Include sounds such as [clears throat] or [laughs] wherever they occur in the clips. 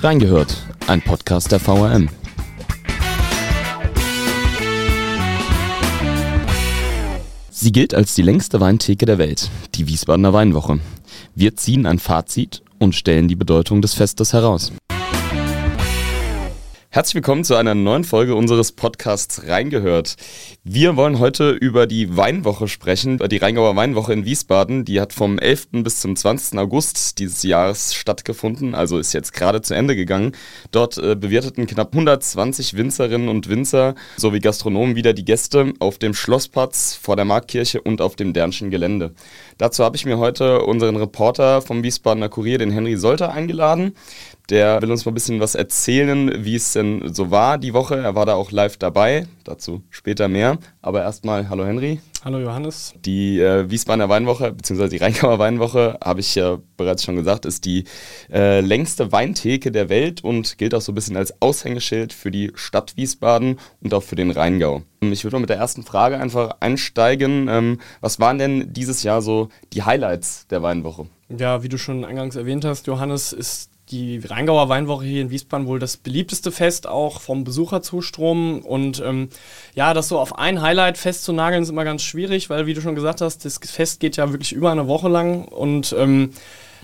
Reingehört, ein Podcast der VRM. Sie gilt als die längste Weintheke der Welt, die Wiesbadener Weinwoche. Wir ziehen ein Fazit und stellen die Bedeutung des Festes heraus. Herzlich willkommen zu einer neuen Folge unseres Podcasts Reingehört. Wir wollen heute über die Weinwoche sprechen, die Rheingauer Weinwoche in Wiesbaden. Die hat vom 11. bis zum 20. August dieses Jahres stattgefunden, also ist jetzt gerade zu Ende gegangen. Dort äh, bewirteten knapp 120 Winzerinnen und Winzer sowie Gastronomen wieder die Gäste auf dem Schlossplatz, vor der Marktkirche und auf dem Dernschen Gelände. Dazu habe ich mir heute unseren Reporter vom Wiesbadener Kurier, den Henry Solter, eingeladen. Der will uns mal ein bisschen was erzählen, wie es denn so war die Woche. Er war da auch live dabei, dazu später mehr. Aber erstmal, hallo Henry. Hallo Johannes. Die äh, Wiesbadener Weinwoche, beziehungsweise die Rheingauer Weinwoche, habe ich ja bereits schon gesagt, ist die äh, längste Weintheke der Welt und gilt auch so ein bisschen als Aushängeschild für die Stadt Wiesbaden und auch für den Rheingau. Ich würde mal mit der ersten Frage einfach einsteigen. Ähm, was waren denn dieses Jahr so die Highlights der Weinwoche? Ja, wie du schon eingangs erwähnt hast, Johannes, ist die Rheingauer Weinwoche hier in Wiesbaden wohl das beliebteste Fest auch vom Besucherzustrom. Und ähm, ja, das so auf ein Highlight festzunageln ist immer ganz schwierig, weil wie du schon gesagt hast, das Fest geht ja wirklich über eine Woche lang und ähm,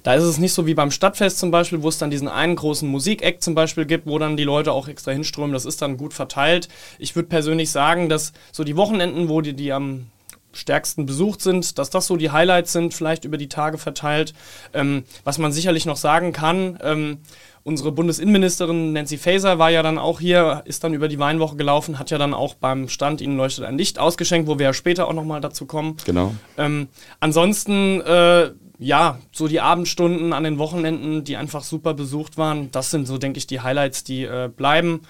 da ist es nicht so wie beim Stadtfest zum Beispiel, wo es dann diesen einen großen Musikeck zum Beispiel gibt, wo dann die Leute auch extra hinströmen. Das ist dann gut verteilt. Ich würde persönlich sagen, dass so die Wochenenden, wo die, die am stärksten besucht sind, dass das so die Highlights sind, vielleicht über die Tage verteilt. Ähm, was man sicherlich noch sagen kann, ähm, unsere Bundesinnenministerin Nancy Faeser war ja dann auch hier, ist dann über die Weinwoche gelaufen, hat ja dann auch beim Stand Ihnen leuchtet ein Licht ausgeschenkt, wo wir ja später auch nochmal dazu kommen. Genau. Ähm, ansonsten, äh, ja, so die Abendstunden an den Wochenenden, die einfach super besucht waren, das sind so, denke ich, die Highlights, die äh, bleiben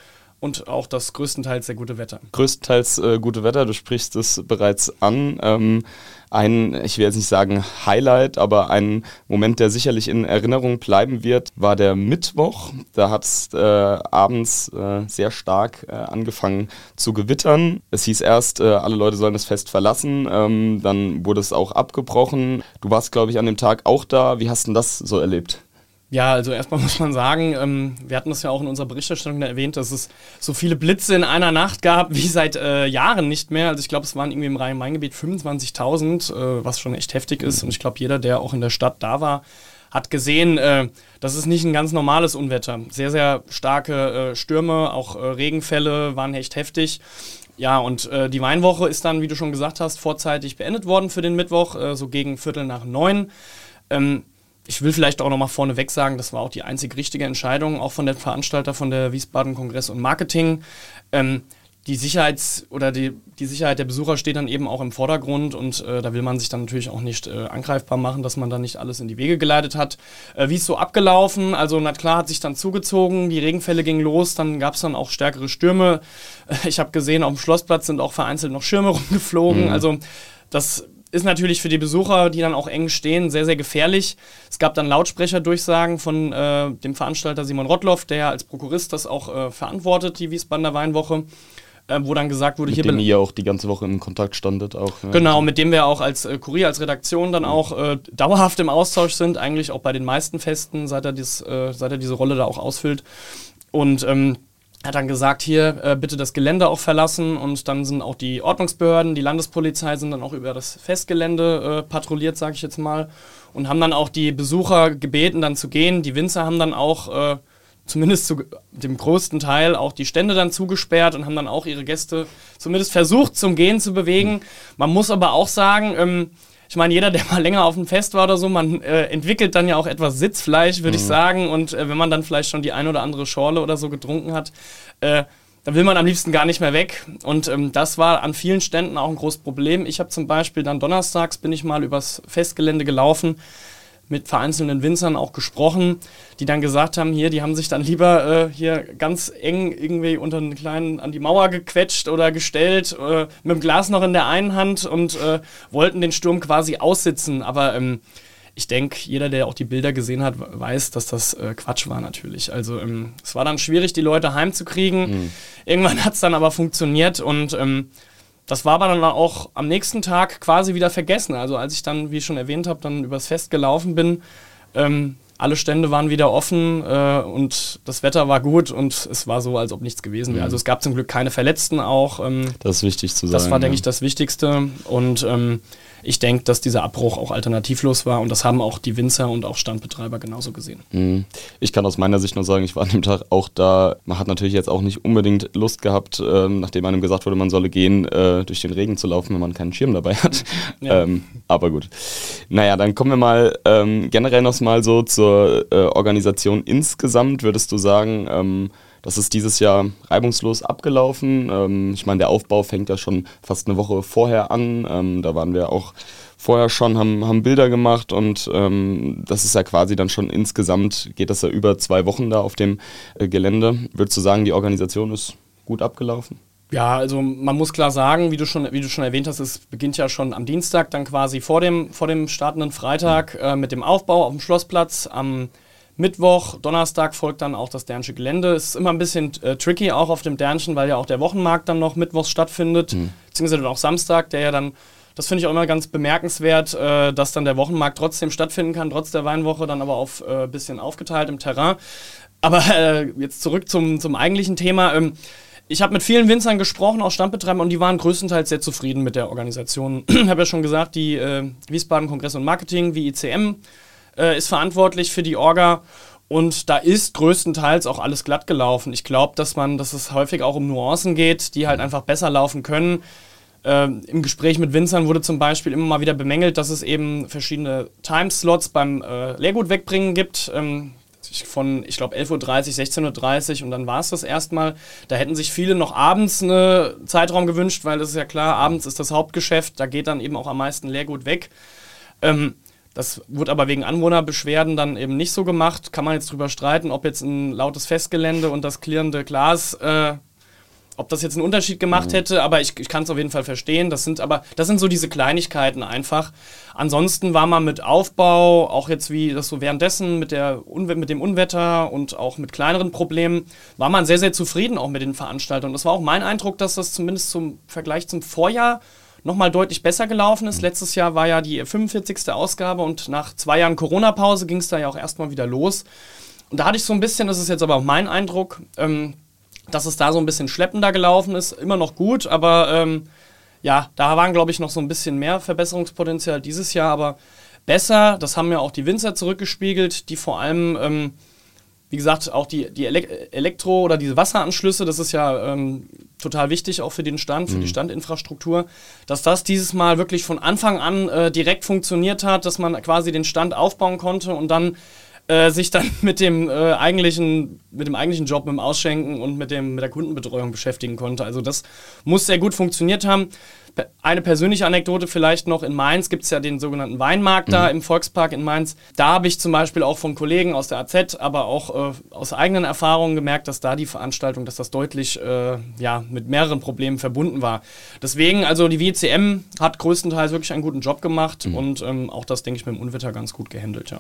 und auch das größtenteils sehr gute Wetter. Größtenteils äh, gute Wetter, du sprichst es bereits an. Ähm, ein, ich will jetzt nicht sagen Highlight, aber ein Moment, der sicherlich in Erinnerung bleiben wird, war der Mittwoch. Da hat es äh, abends äh, sehr stark äh, angefangen zu gewittern. Es hieß erst, äh, alle Leute sollen das Fest verlassen, ähm, dann wurde es auch abgebrochen. Du warst, glaube ich, an dem Tag auch da. Wie hast du das so erlebt? Ja, also erstmal [laughs] muss man sagen, ähm, wir hatten das ja auch in unserer Berichterstattung erwähnt, dass es so viele Blitze in einer Nacht gab wie seit äh, Jahren nicht mehr. Also ich glaube, es waren irgendwie im Rhein-Main-Gebiet 25.000, äh, was schon echt heftig ist. Und ich glaube, jeder, der auch in der Stadt da war, hat gesehen, äh, das ist nicht ein ganz normales Unwetter. Sehr, sehr starke äh, Stürme, auch äh, Regenfälle waren echt heftig. Ja, und äh, die Weinwoche ist dann, wie du schon gesagt hast, vorzeitig beendet worden für den Mittwoch, äh, so gegen Viertel nach neun. Ähm, ich will vielleicht auch nochmal vorneweg sagen, das war auch die einzig richtige Entscheidung, auch von den Veranstalter von der Wiesbaden Kongress und Marketing. Ähm, die Sicherheits- oder die, die Sicherheit der Besucher steht dann eben auch im Vordergrund und äh, da will man sich dann natürlich auch nicht äh, angreifbar machen, dass man da nicht alles in die Wege geleitet hat. Äh, wie ist so abgelaufen? Also, na klar, hat sich dann zugezogen, die Regenfälle gingen los, dann gab es dann auch stärkere Stürme. [laughs] Ich habe gesehen, auf dem Schlossplatz sind auch vereinzelt noch Schirme [laughs] rumgeflogen. Mhm. Also, das ist natürlich für die Besucher, die dann auch eng stehen, sehr, sehr gefährlich. Es gab dann Lautsprecherdurchsagen von äh, dem Veranstalter Simon Rottloff, der als Prokurist das auch äh, verantwortet, die Wiesbadener Weinwoche. Äh, wo dann gesagt wurde, mit hier dem ihr auch die ganze Woche im Kontakt standet auch. Ja. Genau, mit dem wir auch als äh, Kurier, als Redaktion dann auch äh, dauerhaft im Austausch sind, eigentlich auch bei den meisten Festen, seit er, dies, äh, seit er diese Rolle da auch ausfüllt. Und ähm, hat dann gesagt, hier äh, bitte das Gelände auch verlassen und dann sind auch die Ordnungsbehörden, die Landespolizei sind dann auch über das Festgelände äh, patrouilliert, sage ich jetzt mal, und haben dann auch die Besucher gebeten, dann zu gehen. Die Winzer haben dann auch äh, zumindest zu dem größten Teil auch die Stände dann zugesperrt und haben dann auch ihre Gäste zumindest versucht zum Gehen zu bewegen. Man muss aber auch sagen, ähm, ich meine, jeder, der mal länger auf dem Fest war oder so, man äh, entwickelt dann ja auch etwas Sitzfleisch, würde mhm. ich sagen. Und äh, wenn man dann vielleicht schon die ein oder andere Schorle oder so getrunken hat, äh, dann will man am liebsten gar nicht mehr weg. Und ähm, das war an vielen Ständen auch ein großes Problem. Ich habe zum Beispiel dann donnerstags bin ich mal übers Festgelände gelaufen mit vereinzelten Winzern auch gesprochen, die dann gesagt haben, hier, die haben sich dann lieber äh, hier ganz eng irgendwie unter einen kleinen an die Mauer gequetscht oder gestellt, äh, mit dem Glas noch in der einen Hand und äh, wollten den Sturm quasi aussitzen. Aber ähm, ich denke, jeder, der auch die Bilder gesehen hat, weiß, dass das äh, Quatsch war natürlich. Also ähm, es war dann schwierig, die Leute heimzukriegen. Mhm. Irgendwann hat es dann aber funktioniert und ähm, das war aber dann auch am nächsten Tag quasi wieder vergessen. Also als ich dann, wie ich schon erwähnt habe, dann übers Fest gelaufen bin, ähm, alle Stände waren wieder offen äh, und das Wetter war gut und es war so, als ob nichts gewesen wäre. Mhm. Also es gab zum Glück keine Verletzten auch. Ähm, das ist wichtig zu sagen. Das war, denke ja. ich, das Wichtigste. Und ähm, ich denke, dass dieser Abbruch auch alternativlos war und das haben auch die Winzer und auch Standbetreiber genauso gesehen. Mhm. Ich kann aus meiner Sicht nur sagen, ich war an dem Tag auch da. Man hat natürlich jetzt auch nicht unbedingt Lust gehabt, äh, nachdem einem gesagt wurde, man solle gehen, äh, durch den Regen zu laufen, wenn man keinen Schirm dabei hat. Ja. Ähm, aber gut. Naja, dann kommen wir mal ähm, generell noch mal so zur äh, Organisation insgesamt. Würdest du sagen, ähm, das ist dieses Jahr reibungslos abgelaufen. Ähm, ich meine, der Aufbau fängt ja schon fast eine Woche vorher an. Ähm, da waren wir auch vorher schon, haben, haben Bilder gemacht und ähm, das ist ja quasi dann schon insgesamt, geht das ja über zwei Wochen da auf dem äh, Gelände. Würdest du sagen, die Organisation ist gut abgelaufen? Ja, also man muss klar sagen, wie du schon, wie du schon erwähnt hast, es beginnt ja schon am Dienstag, dann quasi vor dem, vor dem startenden Freitag äh, mit dem Aufbau auf dem Schlossplatz. Am Mittwoch, Donnerstag folgt dann auch das Dernsche Gelände. Es ist immer ein bisschen äh, tricky auch auf dem Dernchen, weil ja auch der Wochenmarkt dann noch mittwochs stattfindet, mhm. beziehungsweise dann auch Samstag, der ja dann, das finde ich auch immer ganz bemerkenswert, äh, dass dann der Wochenmarkt trotzdem stattfinden kann, trotz der Weinwoche, dann aber auf ein äh, bisschen aufgeteilt im Terrain. Aber äh, jetzt zurück zum, zum eigentlichen Thema. Ähm, ich habe mit vielen Winzern gesprochen, auch Standbetreibern, und die waren größtenteils sehr zufrieden mit der Organisation. [clears throat] ich habe ja schon gesagt, die äh, Wiesbaden Kongress und Marketing, wie ICM, äh, ist verantwortlich für die Orga. Und da ist größtenteils auch alles glatt gelaufen. Ich glaube, dass man, dass es häufig auch um Nuancen geht, die halt einfach besser laufen können. Ähm, Im Gespräch mit Winzern wurde zum Beispiel immer mal wieder bemängelt, dass es eben verschiedene Timeslots beim äh, Leergut wegbringen gibt. Ähm, von, ich glaube, 11.30 Uhr, 16.30 Uhr und dann war es das erstmal. Da hätten sich viele noch abends einen Zeitraum gewünscht, weil das ist ja klar, abends ist das Hauptgeschäft, da geht dann eben auch am meisten Leergut weg. Ähm, das wurde aber wegen Anwohnerbeschwerden dann eben nicht so gemacht. Kann man jetzt drüber streiten, ob jetzt ein lautes Festgelände und das klirrende Glas, äh, ob das jetzt einen Unterschied gemacht mhm. hätte, aber ich, ich kann es auf jeden Fall verstehen. Das sind aber, das sind so diese Kleinigkeiten einfach. Ansonsten war man mit Aufbau, auch jetzt wie das so währenddessen mit, der, mit dem Unwetter und auch mit kleineren Problemen, war man sehr, sehr zufrieden auch mit den Veranstaltungen. Das war auch mein Eindruck, dass das zumindest zum Vergleich zum Vorjahr nochmal deutlich besser gelaufen ist. Letztes Jahr war ja die 45. Ausgabe und nach zwei Jahren Corona-Pause ging es da ja auch erstmal wieder los. Und da hatte ich so ein bisschen, das ist jetzt aber auch mein Eindruck, ähm, dass es da so ein bisschen schleppender gelaufen ist. Immer noch gut, aber ähm, ja, da waren, glaube ich, noch so ein bisschen mehr Verbesserungspotenzial dieses Jahr, aber besser. Das haben ja auch die Winzer zurückgespiegelt, die vor allem ähm, wie gesagt, auch die, die Elektro- oder diese Wasseranschlüsse, das ist ja ähm, total wichtig auch für den Stand, für mhm. die Standinfrastruktur, dass das dieses Mal wirklich von Anfang an äh, direkt funktioniert hat, dass man quasi den Stand aufbauen konnte und dann äh, sich dann [laughs] mit dem, äh, eigentlichen, mit dem eigentlichen Job, mit dem Ausschenken und mit, dem, mit der Kundenbetreuung beschäftigen konnte. Also das muss sehr gut funktioniert haben. Eine persönliche Anekdote vielleicht noch, in Mainz gibt es ja den sogenannten Weinmarkt mhm. da im Volkspark in Mainz. Da habe ich zum Beispiel auch von Kollegen aus der AZ, aber auch äh, aus eigenen Erfahrungen gemerkt, dass da die Veranstaltung, dass das deutlich äh, ja, mit mehreren Problemen verbunden war. Deswegen, also die WCM hat größtenteils wirklich einen guten Job gemacht mhm. und ähm, auch das, denke ich, mit dem Unwetter ganz gut gehandelt, ja.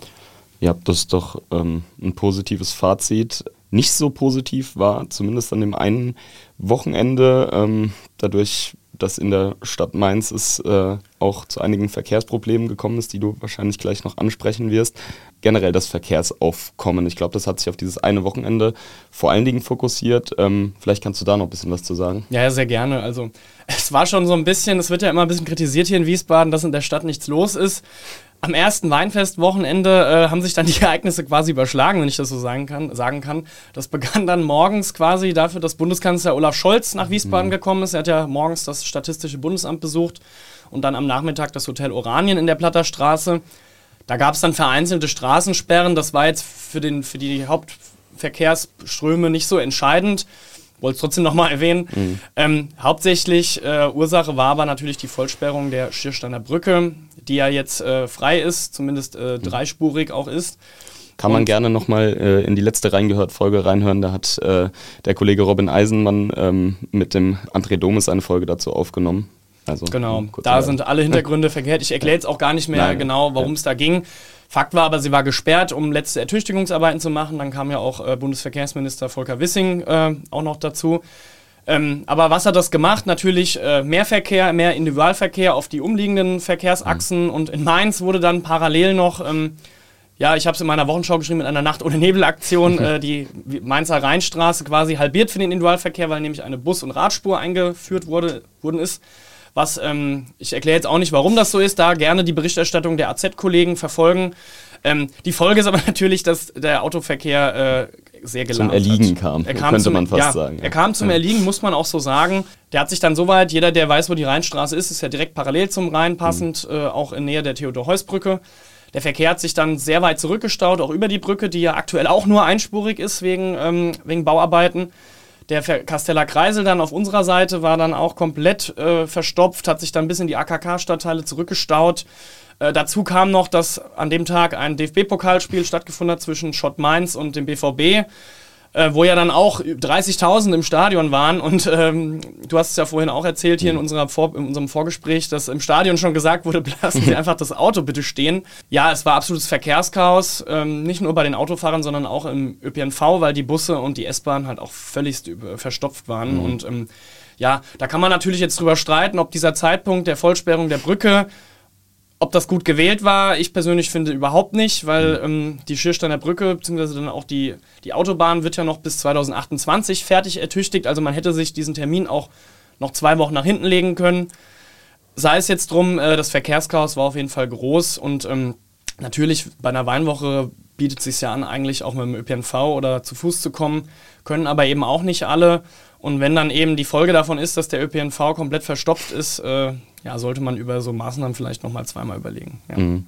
Ja, das ist doch ähm, ein positives Fazit. Nicht so positiv war, zumindest an dem einen Wochenende, ähm, dadurch dass in der Stadt Mainz es äh, auch zu einigen Verkehrsproblemen gekommen ist, die du wahrscheinlich gleich noch ansprechen wirst. Generell das Verkehrsaufkommen. Ich glaube, das hat sich auf dieses eine Wochenende vor allen Dingen fokussiert. Ähm, vielleicht kannst du da noch ein bisschen was zu sagen. Ja, sehr gerne. Also es war schon so ein bisschen, es wird ja immer ein bisschen kritisiert hier in Wiesbaden, dass in der Stadt nichts los ist am ersten Weinfestwochenende äh, haben sich dann die Ereignisse quasi überschlagen, wenn ich das so sagen kann, sagen kann. Das begann dann morgens quasi dafür, dass Bundeskanzler Olaf Scholz nach Wiesbaden mhm. gekommen ist. Er hat ja morgens das Statistische Bundesamt besucht und dann am Nachmittag das Hotel Oranien in der Platterstraße. Da gab es dann vereinzelte Straßensperren. Das war jetzt für, den, für die Hauptverkehrsströme nicht so entscheidend wollte es trotzdem nochmal erwähnen. Mhm. Ähm, hauptsächlich äh, Ursache war aber natürlich die Vollsperrung der Schiersteiner Brücke, die ja jetzt äh, frei ist, zumindest äh, mhm. dreispurig auch ist. Kann man gerne nochmal äh, in die letzte Reingehört-Folge reinhören. Da hat äh, der Kollege Robin Eisenmann ähm, mit dem André Domes eine Folge dazu aufgenommen. Also, genau, da sind alle Hintergründe verkehrt. Ich erkläre jetzt auch gar nicht mehr Nein, genau, worum es ja. da ging. Fakt war aber, sie war gesperrt, um letzte Ertüchtigungsarbeiten zu machen. Dann kam ja auch äh, Bundesverkehrsminister Volker Wissing äh, auch noch dazu. Ähm, aber was hat das gemacht? Natürlich äh, mehr Verkehr, mehr Individualverkehr auf die umliegenden Verkehrsachsen. Mhm. Und in Mainz wurde dann parallel noch ähm, ja, ich habe es in meiner Wochenschau geschrieben mit einer Nacht ohne Nebel-Aktion, [laughs] äh, die Mainzer Rheinstraße quasi halbiert für den Individualverkehr, weil nämlich eine Bus- und Radspur eingeführt wurde, worden ist. Was, ähm, ich erkläre jetzt auch nicht, warum das so ist, da gerne die Berichterstattung der AZ-Kollegen verfolgen. Ähm, die Folge ist aber [laughs] natürlich, dass der Autoverkehr äh, sehr gelangweilt Zum Erliegen kam, er kam könnte zum, man fast ja, sagen. Er kam zum Ja. Erliegen, muss man auch so sagen. Der hat sich dann soweit, jeder, der weiß, wo die Rheinstraße ist, ist ja direkt parallel zum Rhein passend, Mhm. äh, auch in Nähe der Theodor-Heuss-Brücke. Der Verkehr hat sich dann sehr weit zurückgestaut, auch über die Brücke, die ja aktuell auch nur einspurig ist wegen, ähm, wegen Bauarbeiten. Der Kasteller Kreisel dann auf unserer Seite war dann auch komplett äh, verstopft, hat sich dann bis in die AKK-Stadtteile zurückgestaut. Äh, dazu kam noch, dass an dem Tag ein DFB-Pokalspiel stattgefunden hat zwischen Schott Mainz und dem BVB, äh, wo ja dann auch 30.000 im Stadion waren. Und ähm, du hast es ja vorhin auch erzählt hier in, unserer Vor in unserem Vorgespräch, dass im Stadion schon gesagt wurde, [laughs] lassen Sie einfach das Auto bitte stehen. Ja, es war absolutes Verkehrschaos, ähm, nicht nur bei den Autofahrern, sondern auch im ÖPNV, weil die Busse und die S-Bahn halt auch völlig über- verstopft waren. Und ähm, ja, da kann man natürlich jetzt drüber streiten, ob dieser Zeitpunkt der Vollsperrung der Brücke ob das gut gewählt war, ich persönlich finde überhaupt nicht, weil ähm, die Schiersteiner Brücke, beziehungsweise dann auch die, die Autobahn wird ja noch bis 2028 fertig ertüchtigt. Also man hätte sich diesen Termin auch noch zwei Wochen nach hinten legen können. Sei es jetzt drum, äh, das Verkehrschaos war auf jeden Fall groß und ähm, natürlich bei einer Weinwoche bietet es sich ja an, eigentlich auch mit dem ÖPNV oder zu Fuß zu kommen, können aber eben auch nicht alle. Und wenn dann eben die Folge davon ist, dass der ÖPNV komplett verstopft ist, äh, ja, sollte man über so Maßnahmen vielleicht nochmal zweimal überlegen. Ja. Mhm.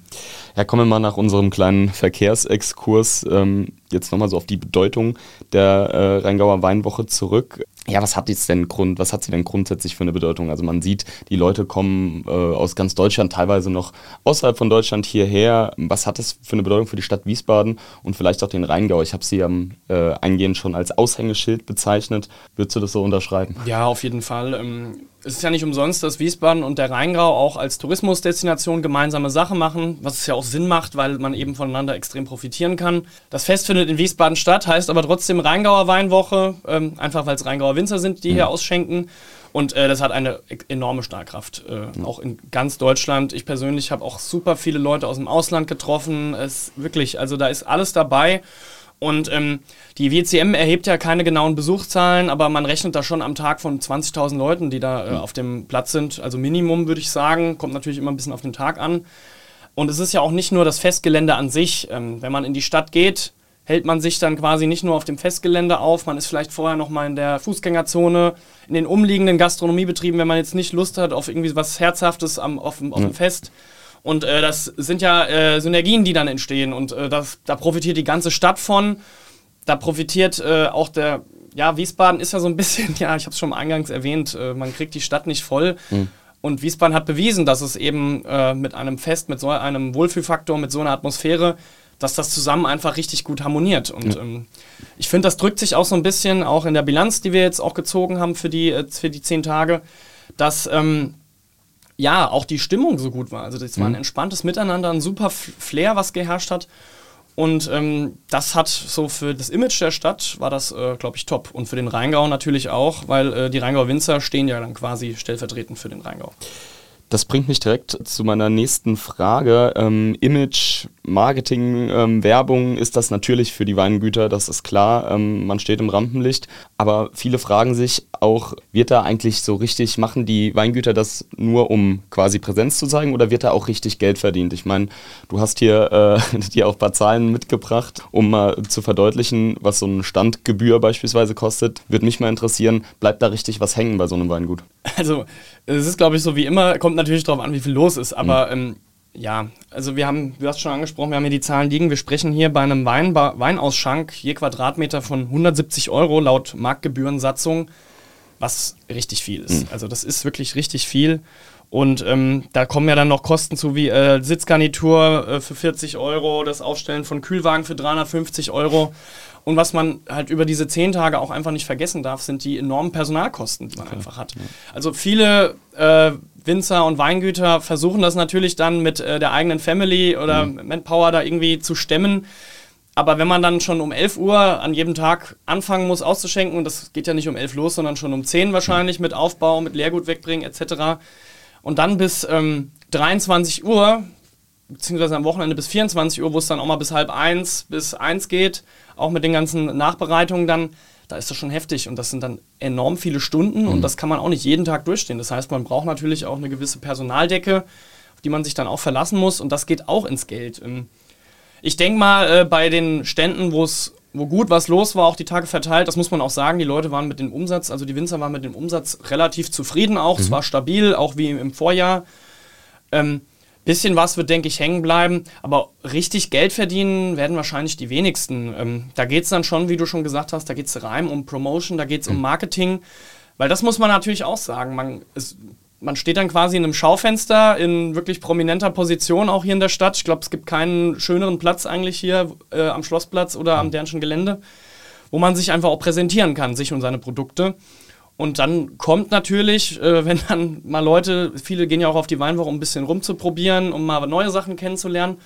Ja, kommen wir mal nach unserem kleinen Verkehrsexkurs ähm, jetzt nochmal so auf die Bedeutung der äh, Rheingauer Weinwoche zurück. Ja, was hat jetzt denn Grund, was hat sie denn grundsätzlich für eine Bedeutung? Also man sieht, die Leute kommen äh, aus ganz Deutschland, teilweise noch außerhalb von Deutschland hierher. Was hat das für eine Bedeutung für die Stadt Wiesbaden und vielleicht auch den Rheingau? Ich habe sie am äh, eingehend schon als Aushängeschild bezeichnet. Würdest du das so unterschreiben? Ja, auf jeden Fall. Ähm, es ist ja nicht umsonst, dass Wiesbaden und der Rheingau auch als Tourismusdestination gemeinsame Sachen machen, was es ja auch Sinn macht, weil man eben voneinander extrem profitieren kann. Das Fest findet in Wiesbaden statt, heißt aber trotzdem Rheingauer Weinwoche, ähm, einfach weil es Rheingauer Winzer sind, die hier ausschenken. Und äh, das hat eine e- enorme Strahlkraft, äh, auch in ganz Deutschland. Ich persönlich habe auch super viele Leute aus dem Ausland getroffen. Es wirklich, also da ist alles dabei. Und ähm, die WCM erhebt ja keine genauen Besuchszahlen, aber man rechnet da schon am Tag von 20.000 Leuten, die da äh, auf dem Platz sind. Also Minimum würde ich sagen, kommt natürlich immer ein bisschen auf den Tag an. Und es ist ja auch nicht nur das Festgelände an sich. Ähm, wenn man in die Stadt geht, hält man sich dann quasi nicht nur auf dem Festgelände auf, man ist vielleicht vorher noch mal in der Fußgängerzone, in den umliegenden Gastronomiebetrieben, wenn man jetzt nicht Lust hat auf irgendwie was Herzhaftes am, auf, auf dem Fest. Und äh, das sind ja äh, Synergien, die dann entstehen. Und äh, das, da profitiert die ganze Stadt von. Da profitiert äh, auch der, ja, Wiesbaden ist ja so ein [laughs] bisschen, ja, ich habe es schon eingangs erwähnt, äh, man kriegt die Stadt nicht voll. Und Wiesbaden hat bewiesen, dass es eben äh, mit einem Fest, mit so einem Wohlfühlfaktor, mit so einer Atmosphäre, dass das zusammen einfach richtig gut harmoniert. Und ähm, ich finde, das drückt sich auch so ein bisschen auch in der Bilanz, die wir jetzt auch gezogen haben für die, für die zehn Tage, dass ähm, ja auch die Stimmung so gut war. Also das war ein entspanntes Miteinander, ein super Flair, was geherrscht hat. Und ähm, das hat so für das Image der Stadt war das, äh, glaube ich, top. Und für den Rheingau natürlich auch, weil äh, die Rheingauer Winzer stehen ja dann quasi stellvertretend für den Rheingau. Das bringt mich direkt zu meiner nächsten Frage. Ähm, Image, Marketing, ähm, Werbung ist das natürlich für die Weingüter, das ist klar. Ähm, man steht im Rampenlicht. Aber viele fragen sich auch, wird da eigentlich so richtig, machen die Weingüter das nur, um quasi Präsenz zu zeigen oder wird da auch richtig Geld verdient? Ich meine, du hast hier äh, [laughs] dir auch ein paar Zahlen mitgebracht, um mal zu verdeutlichen, was so eine Standgebühr beispielsweise kostet. Würde mich mal interessieren, bleibt da richtig was hängen bei so einem Weingut? Also, es ist, glaube ich, so wie immer, kommt natürlich darauf an, wie viel los ist. Aber ähm, ja, also wir haben, du hast schon angesprochen, wir haben hier die Zahlen liegen. Wir sprechen hier bei einem Weinba Weinausschank je Quadratmeter von 170 Euro laut Marktgebührensatzung, was richtig viel ist. Also, das ist wirklich richtig viel. Und ähm, da kommen ja dann noch Kosten zu wie äh, Sitzgarnitur äh, für 40 Euro, das Aufstellen von Kühlwagen für 350 Euro. Und was man halt über diese zehn Tage auch einfach nicht vergessen darf, sind die enormen Personalkosten, die man einfach hat. Also viele äh, Winzer und Weingüter versuchen das natürlich dann mit äh, der eigenen Family oder Manpower da irgendwie zu stemmen. Aber wenn man dann schon um 11 Uhr an jedem Tag anfangen muss auszuschenken, und das geht ja nicht um 11 los, sondern schon um 10 wahrscheinlich mit Aufbau, mit Leergut wegbringen etc. Und dann bis ähm, 23 Uhr beziehungsweise am Wochenende bis 24 Uhr, wo es dann auch mal bis halb eins bis eins geht, auch mit den ganzen Nachbereitungen dann, da ist das schon heftig und das sind dann enorm viele Stunden mhm. und das kann man auch nicht jeden Tag durchstehen. Das heißt, man braucht natürlich auch eine gewisse Personaldecke, auf die man sich dann auch verlassen muss und das geht auch ins Geld. Ähm, ich denke mal, äh, bei den Ständen, wo es wo gut was los war, auch die Tage verteilt, das muss man auch sagen, die Leute waren mit dem Umsatz, also die Winzer waren mit dem Umsatz relativ zufrieden auch. Mhm. Es war stabil, auch wie im Vorjahr. Ähm, bisschen was wird, denke ich, hängen bleiben, aber richtig Geld verdienen werden wahrscheinlich die wenigsten. Ähm, da geht es dann schon, wie du schon gesagt hast, da geht es rein um Promotion, da geht es mhm. um Marketing, weil das muss man natürlich auch sagen. Man, es, man steht dann quasi in einem Schaufenster in wirklich prominenter Position auch hier in der Stadt. Ich glaube, es gibt keinen schöneren Platz eigentlich hier äh, am Schlossplatz oder am mhm. Dernschen Gelände, wo man sich einfach auch präsentieren kann, sich und seine Produkte. Und dann kommt natürlich, äh, wenn dann mal Leute, viele gehen ja auch auf die Weinwoche, um ein bisschen rumzuprobieren, um mal neue Sachen kennenzulernen.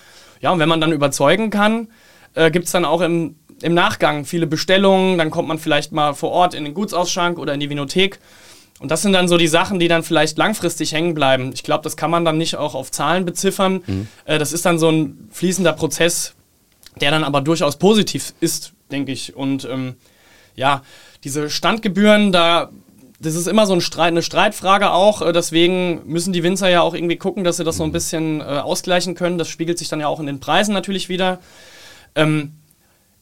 Ja, und wenn man dann überzeugen kann, äh, gibt es dann auch im, im Nachgang viele Bestellungen. Dann kommt man vielleicht mal vor Ort in den Gutsausschank oder in die Vinothek. Und das sind dann so die Sachen, die dann vielleicht langfristig hängen bleiben. Ich glaube, das kann man dann nicht auch auf Zahlen beziffern. Mhm. Äh, das ist dann so ein fließender Prozess, der dann aber durchaus positiv ist, denke ich. Und ähm, ja, diese Standgebühren, da das ist immer so ein Streit, eine Streitfrage auch. Äh, deswegen müssen die Winzer ja auch irgendwie gucken, dass sie das so ein mhm. bisschen äh, ausgleichen können. Das spiegelt sich dann ja auch in den Preisen natürlich wieder. Ähm,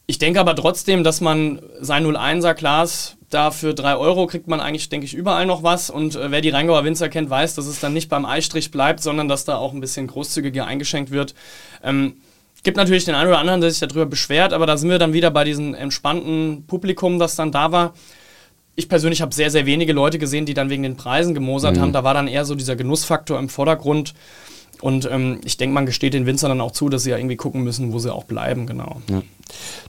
ich denke aber trotzdem, dass man sein 01er Glas da für 3 Euro kriegt man eigentlich, denke ich, überall noch was. Und äh, wer die Rheingauer Winzer kennt, weiß, dass es dann nicht beim Eistrich bleibt, sondern dass da auch ein bisschen großzügiger eingeschenkt wird. Ähm, gibt natürlich den einen oder anderen, der sich darüber beschwert, aber da sind wir dann wieder bei diesem entspannten Publikum, das dann da war. Ich persönlich habe sehr, sehr wenige Leute gesehen, die dann wegen den Preisen gemosert mhm. haben. Da war dann eher so dieser Genussfaktor im Vordergrund. Und ähm, ich denke, man gesteht den Winzern dann auch zu, dass sie ja irgendwie gucken müssen, wo sie auch bleiben, genau. Ja.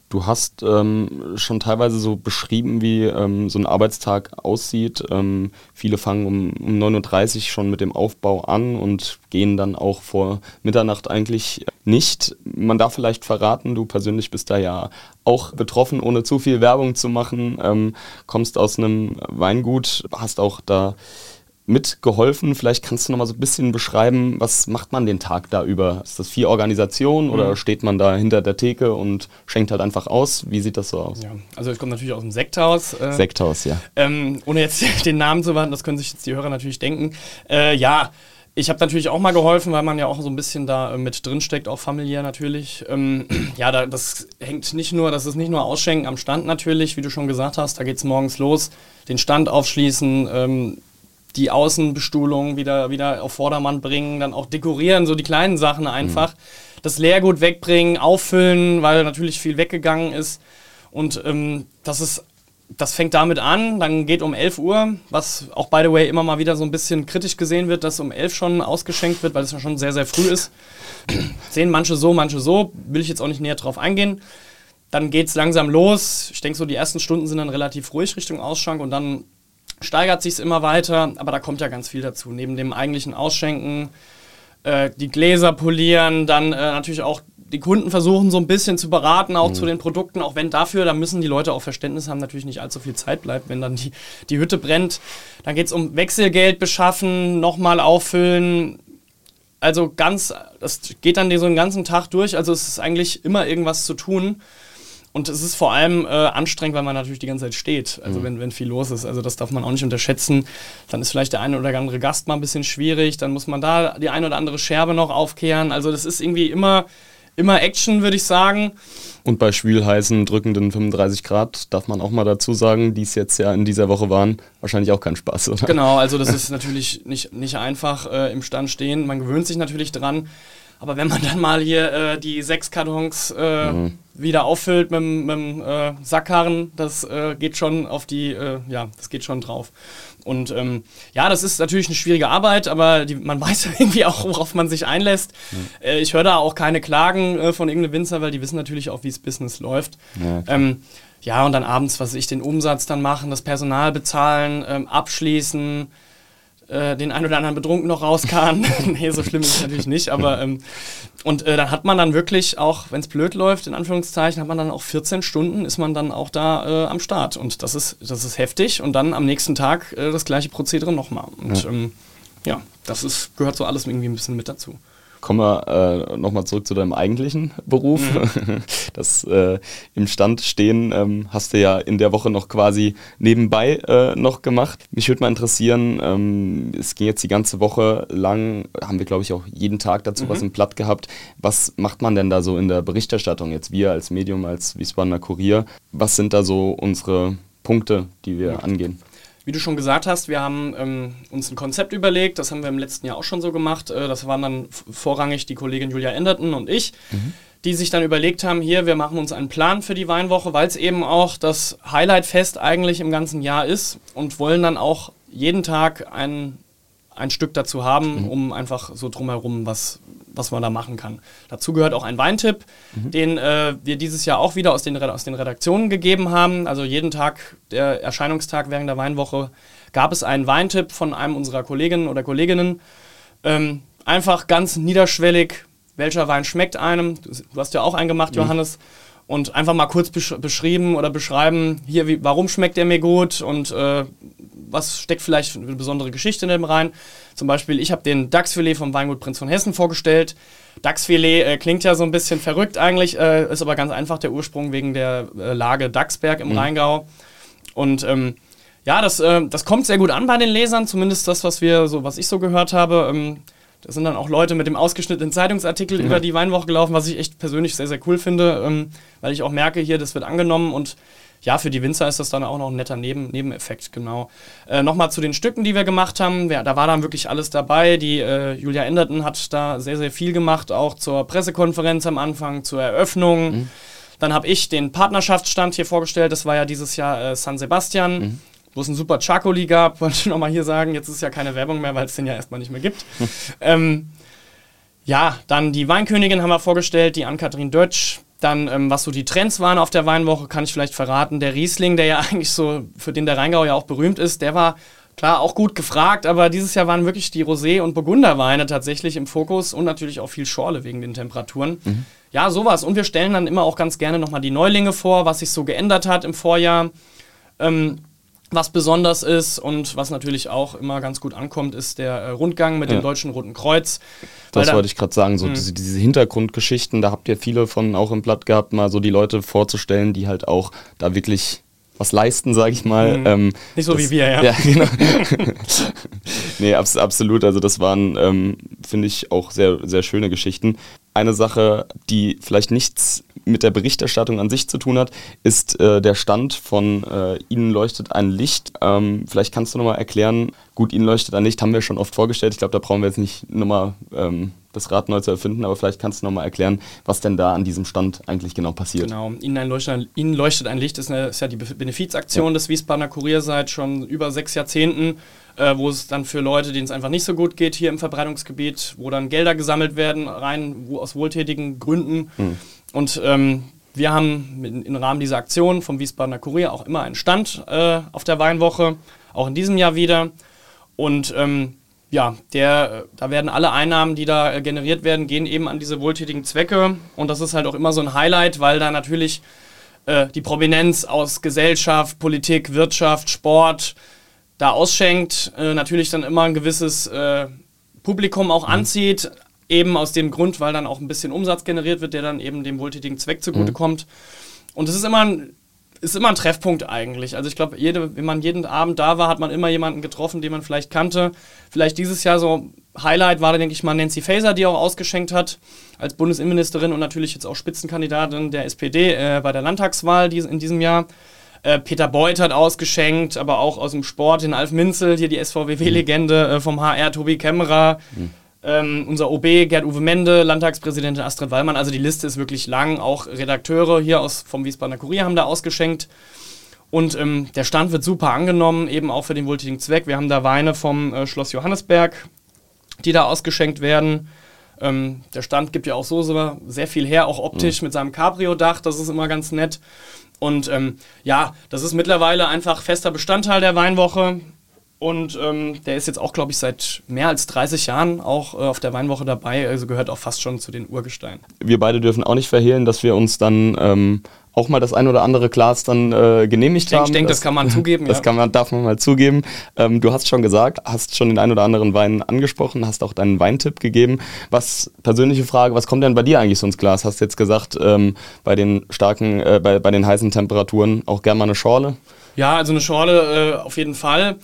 Du hast ähm, schon teilweise so beschrieben, wie ähm, so ein Arbeitstag aussieht. Ähm, viele fangen um, um 9.30 Uhr schon mit dem Aufbau an und gehen dann auch vor Mitternacht eigentlich nicht. Man darf vielleicht verraten, du persönlich bist da ja auch betroffen, ohne zu viel Werbung zu machen. Ähm, kommst aus einem Weingut, hast auch da mitgeholfen. Vielleicht kannst du noch mal so ein bisschen beschreiben, was macht man den Tag da über? Ist das viel Organisation mhm. oder steht man da hinter der Theke und schenkt halt einfach aus? Wie sieht das so aus? Ja, also ich komme natürlich aus dem Sekthaus. Äh, Sekthaus, ja. Ähm, ohne jetzt [laughs] den Namen zu warten, das können sich jetzt die Hörer natürlich denken. Äh, ja, ich habe natürlich auch mal geholfen, weil man ja auch so ein bisschen da äh, mit drin steckt, auch familiär natürlich. Ähm, [clears throat] ja, da, das hängt nicht nur, das ist nicht nur Ausschenken am Stand natürlich, wie du schon gesagt hast, da geht es morgens los, den Stand aufschließen, ähm, die Außenbestuhlung wieder, wieder auf Vordermann bringen, dann auch dekorieren, so die kleinen Sachen einfach. Mhm. Das Leergut wegbringen, auffüllen, weil natürlich viel weggegangen ist. Und ähm, das ist, das fängt damit an, dann geht um 11 Uhr, was auch by the way immer mal wieder so ein bisschen kritisch gesehen wird, dass um 11 schon ausgeschenkt wird, weil es ja schon sehr, sehr früh ist. [clears throat] Sehen manche so, manche so, will ich jetzt auch nicht näher drauf eingehen. Dann geht es langsam los. Ich denke, so die ersten Stunden sind dann relativ ruhig Richtung Ausschank und dann steigert sich es immer weiter, aber da kommt ja ganz viel dazu. Neben dem eigentlichen Ausschenken, äh, die Gläser polieren, dann äh, natürlich auch die Kunden versuchen so ein bisschen zu beraten, auch mhm. zu den Produkten, auch wenn dafür, da müssen die Leute auch Verständnis haben, natürlich nicht allzu viel Zeit bleibt, wenn dann die, die Hütte brennt. Dann geht es um Wechselgeld beschaffen, nochmal auffüllen. Also ganz, das geht dann so einen ganzen Tag durch, also es ist eigentlich immer irgendwas zu tun. Und es ist vor allem äh, anstrengend, weil man natürlich die ganze Zeit steht, also mhm. wenn, wenn viel los ist. Also das darf man auch nicht unterschätzen. Dann ist vielleicht der eine oder andere Gast mal ein bisschen schwierig, dann muss man da die eine oder andere Scherbe noch aufkehren. Also das ist irgendwie immer, immer Action, würde ich sagen. Und bei schwülheißen, drückenden 35 Grad darf man auch mal dazu sagen, die es jetzt ja in dieser Woche waren, wahrscheinlich auch kein Spaß, oder? Genau, also das [laughs] ist natürlich nicht, nicht einfach äh, im Stand stehen. Man gewöhnt sich natürlich dran. Aber wenn man [laughs] dann mal hier äh, die sechs Kartons äh, mhm. wieder auffüllt mit, mit dem äh, Sackkarren, das äh, geht schon auf die, äh, ja, das geht schon drauf. Und ähm, ja, das ist natürlich eine schwierige Arbeit, aber die, man [laughs] weiß irgendwie auch, worauf man sich einlässt. Mhm. ich höre da auch keine Klagen von irgendeinem Winzer, weil die wissen natürlich auch, wie das Business läuft. Ja, ähm, ja, und dann abends, was ich, den Umsatz dann machen, das Personal bezahlen, ähm, abschließen, äh, den einen oder anderen betrunken noch rauskam. [laughs] nee, so schlimm ist es natürlich nicht, aber ähm, und äh, dann hat man dann wirklich auch, wenn es blöd läuft, in Anführungszeichen, hat man dann auch 14 Stunden, ist man dann auch da äh, am Start und das ist, das ist heftig und dann am nächsten Tag äh, das gleiche Prozedere nochmal und ja. Ähm, ja, das ist, gehört so alles irgendwie ein bisschen mit dazu. Kommen wir äh, nochmal zurück zu deinem eigentlichen Beruf. Mhm. [laughs] Das äh, im Stand stehen ähm, hast du ja in der Woche noch quasi nebenbei äh, noch gemacht. Mich würde mal interessieren, ähm, es ging jetzt die ganze Woche lang, haben wir glaube ich auch jeden Tag dazu mhm. was im Platt gehabt. Was macht man denn da so in der Berichterstattung jetzt? Wir als Medium, als Wiesbadener Kurier, was sind da so unsere Punkte, die wir ja. angehen? Wie du schon gesagt hast, wir haben ähm, uns ein Konzept überlegt, das haben wir im letzten Jahr auch schon so gemacht. Äh, das waren dann vorrangig die Kollegin Julia Enderton und ich, mhm. die sich dann überlegt haben, hier, wir machen uns einen Plan für die Weinwoche, weil es eben auch das Highlight-Fest eigentlich im ganzen Jahr ist und wollen dann auch jeden Tag ein, ein Stück dazu haben, mhm. um einfach so drumherum was, was man da machen kann. Dazu gehört auch ein Weintipp, mhm. den äh, wir dieses Jahr auch wieder aus den, aus den Redaktionen gegeben haben. Also jeden Tag, der Erscheinungstag während der Weinwoche, gab es einen Weintipp von einem unserer Kolleginnen oder Kolleginnen. Ähm, einfach ganz niederschwellig, welcher Wein schmeckt einem. Du hast ja auch einen gemacht, mhm. Johannes. Und einfach mal kurz besch beschrieben oder beschreiben, hier, wie, warum schmeckt der mir gut und äh, was steckt vielleicht eine besondere Geschichte in dem rein. Zum Beispiel, ich habe den Dachsfilet vom Weingut Prinz von Hessen vorgestellt. Dachsfilet äh, klingt ja so ein bisschen verrückt eigentlich, äh, ist aber ganz einfach der Ursprung wegen der äh, Lage Dachsberg im mhm. Rheingau. Und ähm, ja, das, äh, das kommt sehr gut an bei den Lesern, zumindest das, was wir so, was ich so gehört habe. Ähm, da sind dann auch Leute mit dem ausgeschnittenen Zeitungsartikel ja. über die Weinwoche gelaufen, was ich echt persönlich sehr, sehr cool finde, ähm, weil ich auch merke, hier, das wird angenommen und ja, für die Winzer ist das dann auch noch ein netter Neben Nebeneffekt, genau. Äh, Nochmal zu den Stücken, die wir gemacht haben. Ja, da war dann wirklich alles dabei. Die äh, Julia Enderton hat da sehr, sehr viel gemacht, auch zur Pressekonferenz am Anfang, zur Eröffnung. Mhm. Dann habe ich den Partnerschaftsstand hier vorgestellt. Das war ja dieses Jahr äh, San Sebastian. Mhm wo es einen super Chacoli gab, wollte ich nochmal hier sagen. Jetzt ist ja keine Werbung mehr, weil es den ja erstmal nicht mehr gibt. ähm, ja, dann die Weinkönigin haben wir vorgestellt, die Ann-Kathrin Dötsch. Dann, ähm, was so die Trends waren auf der Weinwoche, kann ich vielleicht verraten. Der Riesling, der ja [laughs] eigentlich so, für den der Rheingau ja auch berühmt ist, der war klar auch gut gefragt, aber dieses Jahr waren wirklich die Rosé- und Burgunderweine tatsächlich im Fokus und natürlich auch viel Schorle wegen den Temperaturen. Mhm. Ja, sowas. Und wir stellen dann immer auch ganz gerne nochmal die Neulinge vor, was sich so geändert hat im Vorjahr. Ähm, was besonders ist und was natürlich auch immer ganz gut ankommt, ist der äh, Rundgang mit ja. dem Deutschen Roten Kreuz. Das da, wollte ich gerade sagen, so hm. diese, diese, Hintergrundgeschichten, da habt ihr viele von auch im Blatt gehabt, mal so die Leute vorzustellen, die halt auch da wirklich was leisten, sage ich mal. Mhm. Ähm, Nicht so das, wie wir, ja. Ja, genau. [laughs] nee, abs absolut. Also das waren, ähm, finde ich, auch sehr, sehr schöne Geschichten. Eine Sache, die vielleicht nichts mit der Berichterstattung an sich zu tun hat, ist äh, der Stand von äh, Ihnen leuchtet ein Licht. Ähm, vielleicht kannst du nochmal erklären, gut, Ihnen leuchtet ein Licht, haben wir schon oft vorgestellt. Ich glaube, da brauchen wir jetzt nicht nochmal ähm, das Rad neu zu erfinden, aber vielleicht kannst du nochmal erklären, was denn da an diesem Stand eigentlich genau passiert. Genau, Ihnen, ein leuchtet, Ihnen leuchtet ein Licht ist, eine, ist ja die Benefizaktion ja. des Wiesbadener Kurier seit schon über sechs Jahrzehnten äh, wo es dann für Leute, denen es einfach nicht so gut geht hier im Verbreitungsgebiet, wo dann Gelder gesammelt werden, rein wo, aus wohltätigen Gründen. Mhm. Und ähm, wir haben im Rahmen dieser Aktion vom Wiesbadener Kurier auch immer einen Stand äh, auf der Weinwoche, auch in diesem Jahr wieder. Und ähm, ja, der, da werden alle Einnahmen, die da äh, generiert werden, gehen eben an diese wohltätigen Zwecke. Und das ist halt auch immer so ein Highlight, weil da natürlich äh, die Prominenz aus Gesellschaft, Politik, Wirtschaft, Sport, da ausschenkt, äh, natürlich dann immer ein gewisses äh, Publikum auch mhm. anzieht, eben aus dem Grund, weil dann auch ein bisschen Umsatz generiert wird, der dann eben dem wohltätigen Zweck zugutekommt. Mhm. Und es ist immer ein, ist immer ein Treffpunkt eigentlich. Also ich glaube, wenn man jeden Abend da war, hat man immer jemanden getroffen, den man vielleicht kannte. Vielleicht dieses Jahr so Highlight war, denke ich mal, Nancy Faeser, die auch ausgeschenkt hat als Bundesinnenministerin und natürlich jetzt auch Spitzenkandidatin der SPD äh, bei der Landtagswahl in diesem Jahr. Äh, Peter Beuth hat ausgeschenkt, aber auch aus dem Sport den Alf Minzel, hier die SVWW-Legende äh, vom HR, Tobi Kämmerer. Mhm. Ähm, unser OB Gerd-Uwe Mende, Landtagspräsidentin Astrid Wallmann. Also die Liste ist wirklich lang. Auch Redakteure hier aus, vom Wiesbadener Kurier haben da ausgeschenkt. Und ähm, der Stand wird super angenommen, eben auch für den wohltätigen Zweck. Wir haben da Weine vom äh, Schloss Johannesberg, die da ausgeschenkt werden. Ähm, der Stand gibt ja auch so sehr viel her, auch optisch mhm. mit seinem Cabrio-Dach. Das ist immer ganz nett. Und ähm, ja, das ist mittlerweile einfach fester Bestandteil der Weinwoche. Und ähm, der ist jetzt auch, glaube ich, seit mehr als 30 Jahren auch äh, auf der Weinwoche dabei. Also gehört auch fast schon zu den Urgesteinen. Wir beide dürfen auch nicht verhehlen, dass wir uns dann ähm, auch mal das ein oder andere Glas dann äh, genehmigt ich denk, haben. Ich denke, das, das, kann man zugeben. [laughs] Das ja. kann man, darf man mal zugeben. Ähm, du hast schon gesagt, hast schon den ein oder anderen Wein angesprochen, hast auch deinen Weintipp gegeben. Was, persönliche Frage, was kommt denn bei dir eigentlich so ins Glas? Hast du jetzt gesagt, ähm, bei den starken, äh, bei, bei den heißen Temperaturen auch gerne mal eine Schorle? Ja, also eine Schorle äh, auf jeden Fall.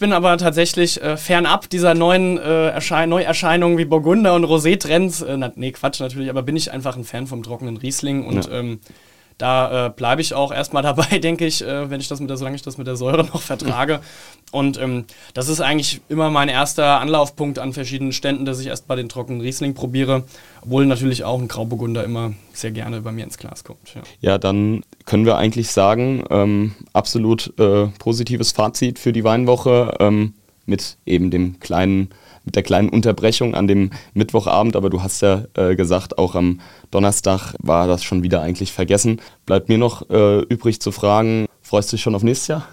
Ich bin aber tatsächlich äh, fernab dieser neuen äh, Erschein Neuerscheinungen wie Burgunder und Rosé-Trends. Äh, nee, Quatsch natürlich, aber bin ich einfach ein Fan vom trockenen Riesling und ja. ähm, da äh, bleibe ich auch erstmal [laughs] dabei, denke ich, äh, wenn ich das mit der, solange ich das mit der Säure noch vertrage. Und ähm, das ist eigentlich immer mein erster Anlaufpunkt an verschiedenen Ständen, dass ich erst bei den trockenen Riesling probiere, obwohl natürlich auch ein Grauburgunder immer sehr gerne bei mir ins Glas kommt. Ja, ja dann können wir eigentlich sagen, ähm, absolut äh, positives Fazit für die Weinwoche ähm, mit eben dem kleinen mit der kleinen Unterbrechung an dem Mittwochabend, aber du hast ja äh, gesagt, auch am Donnerstag war das schon wieder eigentlich vergessen. Bleibt mir noch äh, übrig zu fragen, freust du dich schon auf nächstes Jahr?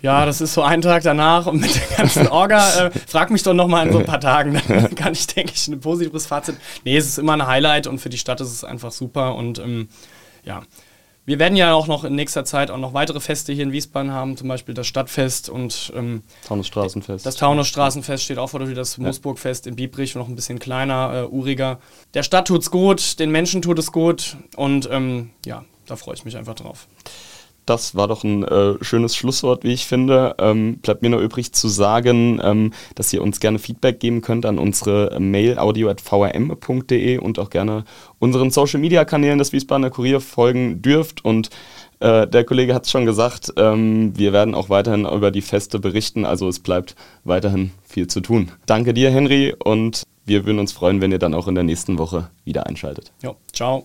Ja, das ist so ein Tag danach und mit der ganzen Orga. [laughs] Äh, frag mich doch nochmal in so ein paar Tagen, dann [laughs] kann ich, denke ich, ein positives Fazit. Nee, es ist immer ein Highlight und für die Stadt ist es einfach super und ähm, ja, wir werden ja auch noch in nächster Zeit auch noch weitere Feste hier in Wiesbaden haben, zum Beispiel das Stadtfest und ähm, Taunusstraßenfest. Das Taunusstraßenfest steht auch vor der Tür, das ja. Moosburgfest in Biebrich, noch ein bisschen kleiner, äh, uriger. Der Stadt tut's gut, den Menschen tut es gut und ähm, ja, da freue ich mich einfach drauf das war doch ein äh, schönes Schlusswort, wie ich finde. Ähm, bleibt mir nur übrig zu sagen, ähm, dass ihr uns gerne Feedback geben könnt an unsere Mail audio.vrm.de und auch gerne unseren Social Media Kanälen des Wiesbadener Kurier folgen dürft. Und äh, der Kollege hat es schon gesagt, ähm, wir werden auch weiterhin über die Feste berichten. Also es bleibt weiterhin viel zu tun. Danke dir, Henry, und wir würden uns freuen, wenn ihr dann auch in der nächsten Woche wieder einschaltet. Ja, ciao.